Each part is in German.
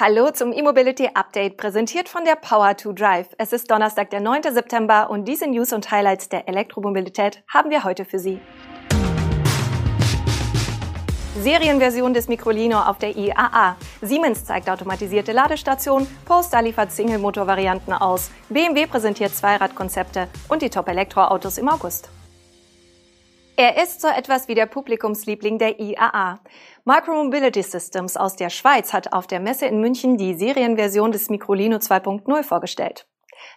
Hallo zum E-Mobility Update, präsentiert von der Power to Drive. Es ist Donnerstag, der 9. September und diese News und Highlights der Elektromobilität haben wir heute für Sie. Serienversion des Microlino auf der IAA. Siemens zeigt automatisierte Ladestation, Polestar liefert Single-Motor-Varianten aus, BMW präsentiert Zweiradkonzepte und die Top-Elektroautos im August. Er ist so etwas wie der Publikumsliebling der IAA. Micromobility Systems aus der Schweiz hat auf der Messe in München die Serienversion des Microlino 2.0 vorgestellt.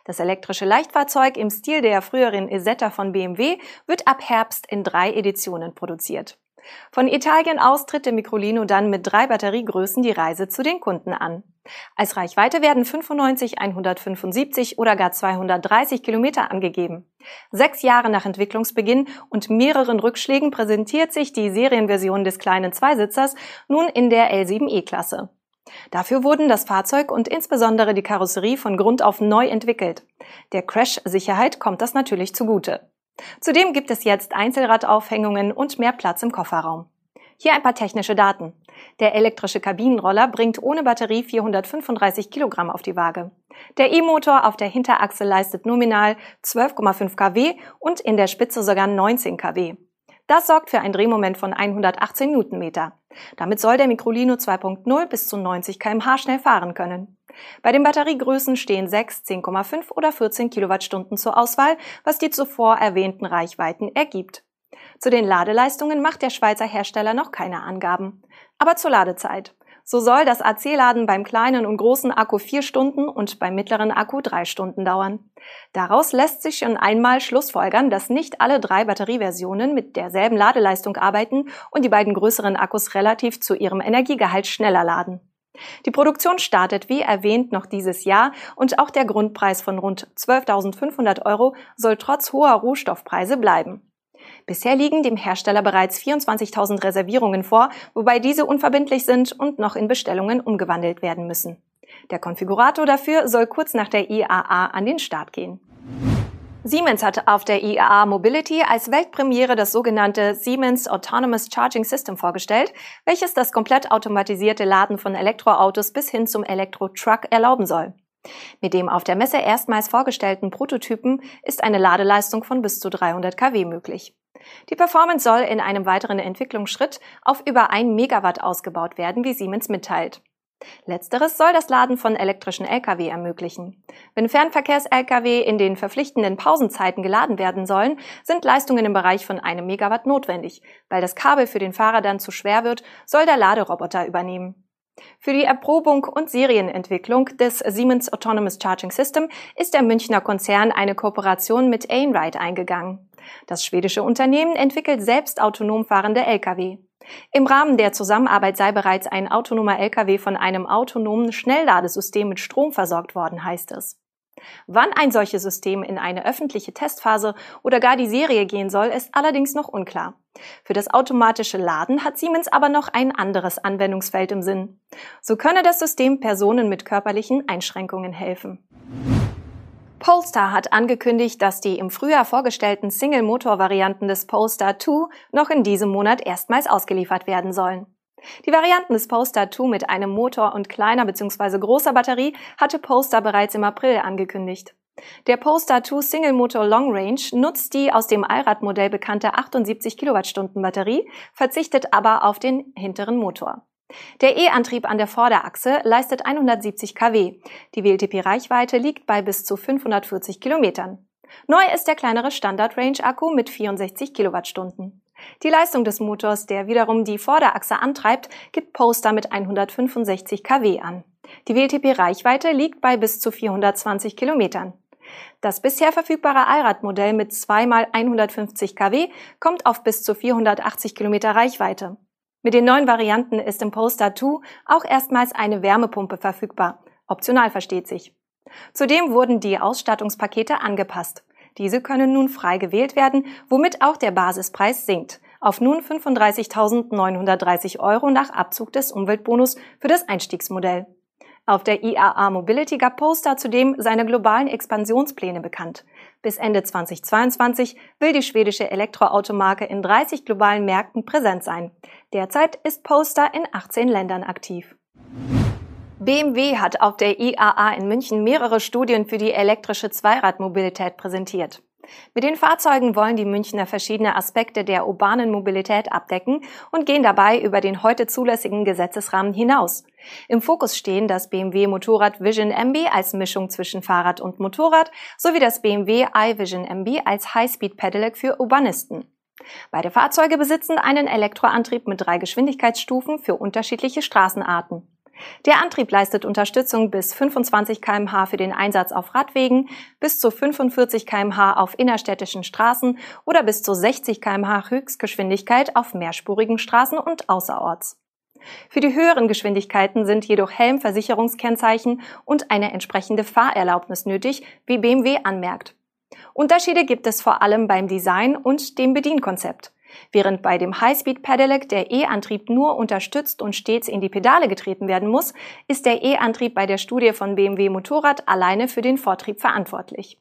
Das elektrische Leichtfahrzeug im Stil der früheren Isetta von BMW wird ab Herbst in drei Editionen produziert. Von Italien aus tritt der Microlino dann mit drei Batteriegrößen die Reise zu den Kunden an. Als Reichweite werden 95, 175 oder gar 230 Kilometer angegeben. Sechs Jahre nach Entwicklungsbeginn und mehreren Rückschlägen präsentiert sich die Serienversion des kleinen Zweisitzers nun in der L7e-Klasse. Dafür wurden das Fahrzeug und insbesondere die Karosserie von Grund auf neu entwickelt. Der Crash-Sicherheit kommt das natürlich zugute. Zudem gibt es jetzt Einzelradaufhängungen und mehr Platz im Kofferraum. Hier ein paar technische Daten. Der elektrische Kabinenroller bringt ohne Batterie 435 Kilogramm auf die Waage. Der E-Motor auf der Hinterachse leistet nominal 12,5 kW und in der Spitze sogar 19 kW. Das sorgt für ein Drehmoment von 118 Newtonmeter. Damit soll der Microlino 2.0 bis zu 90 kmh schnell fahren können. Bei den Batteriegrößen stehen 6, 10,5 oder 14 Kilowattstunden zur Auswahl, was die zuvor erwähnten Reichweiten ergibt. Zu den Ladeleistungen macht der Schweizer Hersteller noch keine Angaben. Aber zur Ladezeit. So soll das AC-Laden beim kleinen und großen Akku vier Stunden und beim mittleren Akku drei Stunden dauern. Daraus lässt sich schon einmal schlussfolgern, dass nicht alle drei Batterieversionen mit derselben Ladeleistung arbeiten und die beiden größeren Akkus relativ zu ihrem Energiegehalt schneller laden. Die Produktion startet wie erwähnt noch dieses Jahr und auch der Grundpreis von rund 12.500 Euro soll trotz hoher Rohstoffpreise bleiben. Bisher liegen dem Hersteller bereits 24.000 Reservierungen vor, wobei diese unverbindlich sind und noch in Bestellungen umgewandelt werden müssen. Der Konfigurator dafür soll kurz nach der IAA an den Start gehen. Siemens hat auf der IAA Mobility als Weltpremiere das sogenannte Siemens Autonomous Charging System vorgestellt, welches das komplett automatisierte Laden von Elektroautos bis hin zum Elektro-Truck erlauben soll. Mit dem auf der Messe erstmals vorgestellten Prototypen ist eine Ladeleistung von bis zu 300 kW möglich. Die Performance soll in einem weiteren Entwicklungsschritt auf über 1 Megawatt ausgebaut werden, wie Siemens mitteilt. Letzteres soll das Laden von elektrischen Lkw ermöglichen. Wenn Fernverkehrs-Lkw in den verpflichtenden Pausenzeiten geladen werden sollen, sind Leistungen im Bereich von einem Megawatt notwendig. Weil das Kabel für den Fahrer dann zu schwer wird, soll der Laderoboter übernehmen. Für die Erprobung und Serienentwicklung des Siemens Autonomous Charging System ist der Münchner Konzern eine Kooperation mit Einride eingegangen. Das schwedische Unternehmen entwickelt selbst autonom fahrende Lkw. Im Rahmen der Zusammenarbeit sei bereits ein autonomer Lkw von einem autonomen Schnellladesystem mit Strom versorgt worden, heißt es. Wann ein solches System in eine öffentliche Testphase oder gar die Serie gehen soll, ist allerdings noch unklar. Für das automatische Laden hat Siemens aber noch ein anderes Anwendungsfeld im Sinn. So könne das System Personen mit körperlichen Einschränkungen helfen. Polestar hat angekündigt, dass die im Frühjahr vorgestellten Single-Motor-Varianten des Polestar 2 noch in diesem Monat erstmals ausgeliefert werden sollen. Die Varianten des Polestar 2 mit einem Motor und kleiner bzw. großer Batterie hatte Polestar bereits im April angekündigt. Der Polestar 2 Single Motor Long Range nutzt die aus dem Allradmodell bekannte 78 Kilowattstunden Batterie, verzichtet aber auf den hinteren Motor. Der E-Antrieb an der Vorderachse leistet 170 kW. Die WLTP-Reichweite liegt bei bis zu 540 Kilometern. Neu ist der kleinere Standard-Range-Akku mit 64 Kilowattstunden. Die Leistung des Motors, der wiederum die Vorderachse antreibt, gibt Poster mit 165 kW an. Die WLTP-Reichweite liegt bei bis zu 420 Kilometern. Das bisher verfügbare Allradmodell mit 2 x 150 kW kommt auf bis zu 480 Kilometer Reichweite. Mit den neuen Varianten ist im Polestar 2 auch erstmals eine Wärmepumpe verfügbar. Optional versteht sich. Zudem wurden die Ausstattungspakete angepasst. Diese können nun frei gewählt werden, womit auch der Basispreis sinkt auf nun 35.930 Euro nach Abzug des Umweltbonus für das Einstiegsmodell. Auf der IAA Mobility gab Polestar zudem seine globalen Expansionspläne bekannt. Bis Ende 2022 will die schwedische Elektroautomarke in 30 globalen Märkten präsent sein. Derzeit ist Polestar in 18 Ländern aktiv. BMW hat auf der IAA in München mehrere Studien für die elektrische Zweiradmobilität präsentiert. Mit den Fahrzeugen wollen die Münchner verschiedene Aspekte der urbanen Mobilität abdecken und gehen dabei über den heute zulässigen Gesetzesrahmen hinaus. Im Fokus stehen das BMW Motorrad Vision MB als Mischung zwischen Fahrrad und Motorrad sowie das BMW iVision MB als High-Speed Pedelec für Urbanisten. Beide Fahrzeuge besitzen einen Elektroantrieb mit drei Geschwindigkeitsstufen für unterschiedliche Straßenarten. Der Antrieb leistet Unterstützung bis 25 kmh für den Einsatz auf Radwegen, bis zu 45 kmh auf innerstädtischen Straßen oder bis zu 60 kmh Höchstgeschwindigkeit auf mehrspurigen Straßen und außerorts. Für die höheren Geschwindigkeiten sind jedoch Helmversicherungskennzeichen und eine entsprechende Fahrerlaubnis nötig, wie BMW anmerkt. Unterschiede gibt es vor allem beim Design und dem Bedienkonzept. Während bei dem High-Speed Pedelec der E-Antrieb nur unterstützt und stets in die Pedale getreten werden muss, ist der E-Antrieb bei der Studie von BMW Motorrad alleine für den Vortrieb verantwortlich.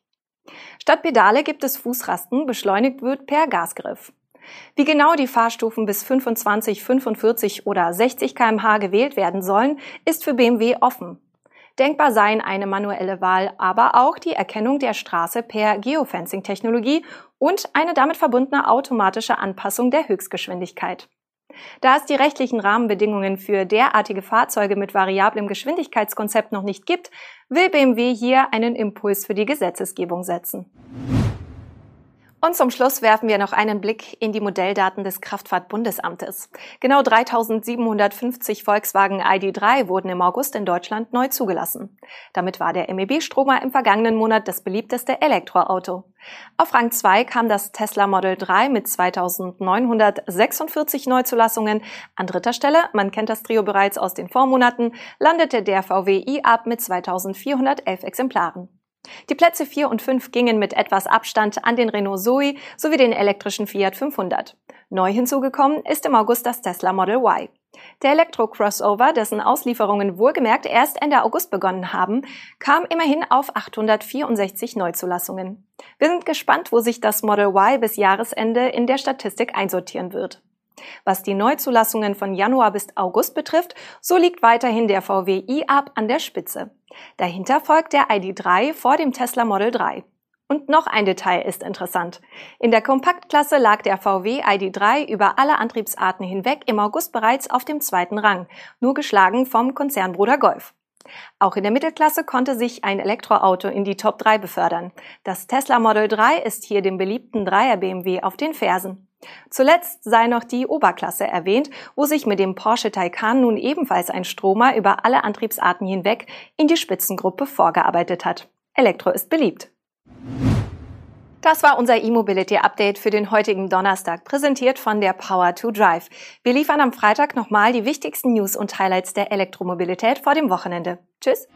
Statt Pedale gibt es Fußrasten, beschleunigt wird per Gasgriff. Wie genau die Fahrstufen bis 25, 45 oder 60 kmh gewählt werden sollen, ist für BMW offen. Denkbar seien eine manuelle Wahl, aber auch die Erkennung der Straße per Geofencing-Technologie und eine damit verbundene automatische Anpassung der Höchstgeschwindigkeit. Da es die rechtlichen Rahmenbedingungen für derartige Fahrzeuge mit variablem Geschwindigkeitskonzept noch nicht gibt, will BMW hier einen Impuls für die Gesetzesgebung setzen. Und zum Schluss werfen wir noch einen Blick in die Modelldaten des Kraftfahrtbundesamtes. Genau 3750 Volkswagen ID3 wurden im August in Deutschland neu zugelassen. Damit war der MEB Stromer im vergangenen Monat das beliebteste Elektroauto. Auf Rang 2 kam das Tesla Model 3 mit 2946 Neuzulassungen. An dritter Stelle, man kennt das Trio bereits aus den Vormonaten, landete der VW i-Up mit 2411 Exemplaren. Die Plätze 4 und 5 gingen mit etwas Abstand an den Renault Zoe sowie den elektrischen Fiat 500. Neu hinzugekommen ist im August das Tesla Model Y. Der Elektro-Crossover, dessen Auslieferungen wohlgemerkt erst Ende August begonnen haben, kam immerhin auf 864 Neuzulassungen. Wir sind gespannt, wo sich das Model Y bis Jahresende in der Statistik einsortieren wird. Was die Neuzulassungen von Januar bis August betrifft, so liegt weiterhin der VW i-Up an der Spitze. Dahinter folgt der ID3 vor dem Tesla Model 3. Und noch ein Detail ist interessant. In der Kompaktklasse lag der VW ID3 über alle Antriebsarten hinweg im August bereits auf dem zweiten Rang, nur geschlagen vom Konzernbruder Golf. Auch in der Mittelklasse konnte sich ein Elektroauto in die Top 3 befördern. Das Tesla Model 3 ist hier dem beliebten Dreier BMW auf den Fersen. Zuletzt sei noch die Oberklasse erwähnt, wo sich mit dem Porsche Taycan nun ebenfalls ein Stromer über alle Antriebsarten hinweg in die Spitzengruppe vorgearbeitet hat. Elektro ist beliebt. Das war unser E-Mobility Update für den heutigen Donnerstag, präsentiert von der Power to Drive. Wir liefern am Freitag nochmal die wichtigsten News und Highlights der Elektromobilität vor dem Wochenende. Tschüss!